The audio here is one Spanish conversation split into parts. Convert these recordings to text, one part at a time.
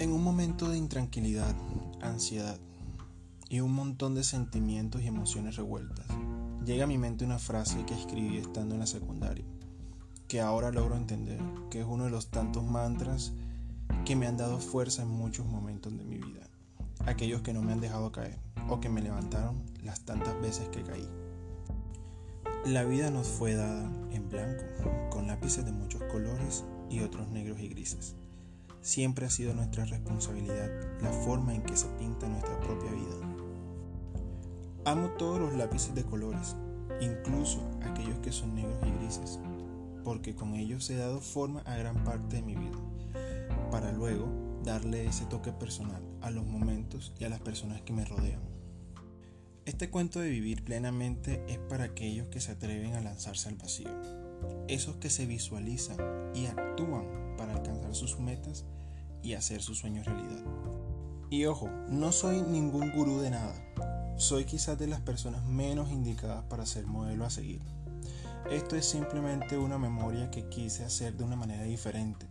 En un momento de intranquilidad, ansiedad y un montón de sentimientos y emociones revueltas, llega a mi mente una frase que escribí estando en la secundaria, que ahora logro entender que es uno de los tantos mantras que me han dado fuerza en muchos momentos de mi vida, aquellos que no me han dejado caer o que me levantaron las tantas veces que caí. La vida nos fue dada en blanco, con lápices de muchos colores y otros negros y grises. Siempre ha sido nuestra responsabilidad la forma en que se pinta nuestra propia vida. Amo todos los lápices de colores, incluso aquellos que son negros y grises, porque con ellos he dado forma a gran parte de mi vida, para luego darle ese toque personal a los momentos y a las personas que me rodean. Este cuento de vivir plenamente es para aquellos que se atreven a lanzarse al vacío, esos que se visualizan y actúan para alcanzar sus metas y hacer sus sueños realidad. Y ojo, no soy ningún gurú de nada, soy quizás de las personas menos indicadas para ser modelo a seguir. Esto es simplemente una memoria que quise hacer de una manera diferente,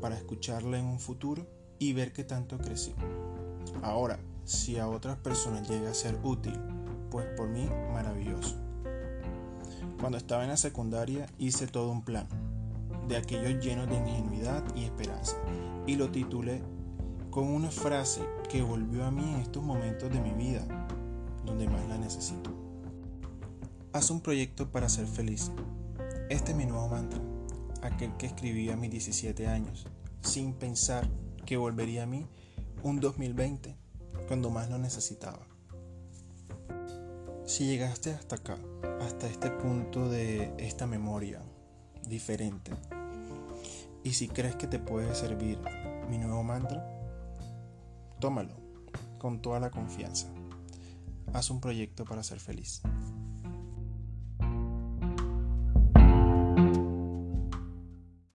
para escucharla en un futuro y ver qué tanto crecí. Ahora, si a otras personas llega a ser útil, pues por mí maravilloso. Cuando estaba en la secundaria hice todo un plan, de aquellos llenos de ingenuidad y esperanza, y lo titulé con una frase que volvió a mí en estos momentos de mi vida, donde más la necesito. Haz un proyecto para ser feliz. Este es mi nuevo mantra, aquel que escribí a mis 17 años, sin pensar que volvería a mí un 2020 cuando más lo necesitaba. Si llegaste hasta acá, hasta este punto de esta memoria diferente, y si crees que te puede servir mi nuevo mantra, tómalo con toda la confianza. Haz un proyecto para ser feliz.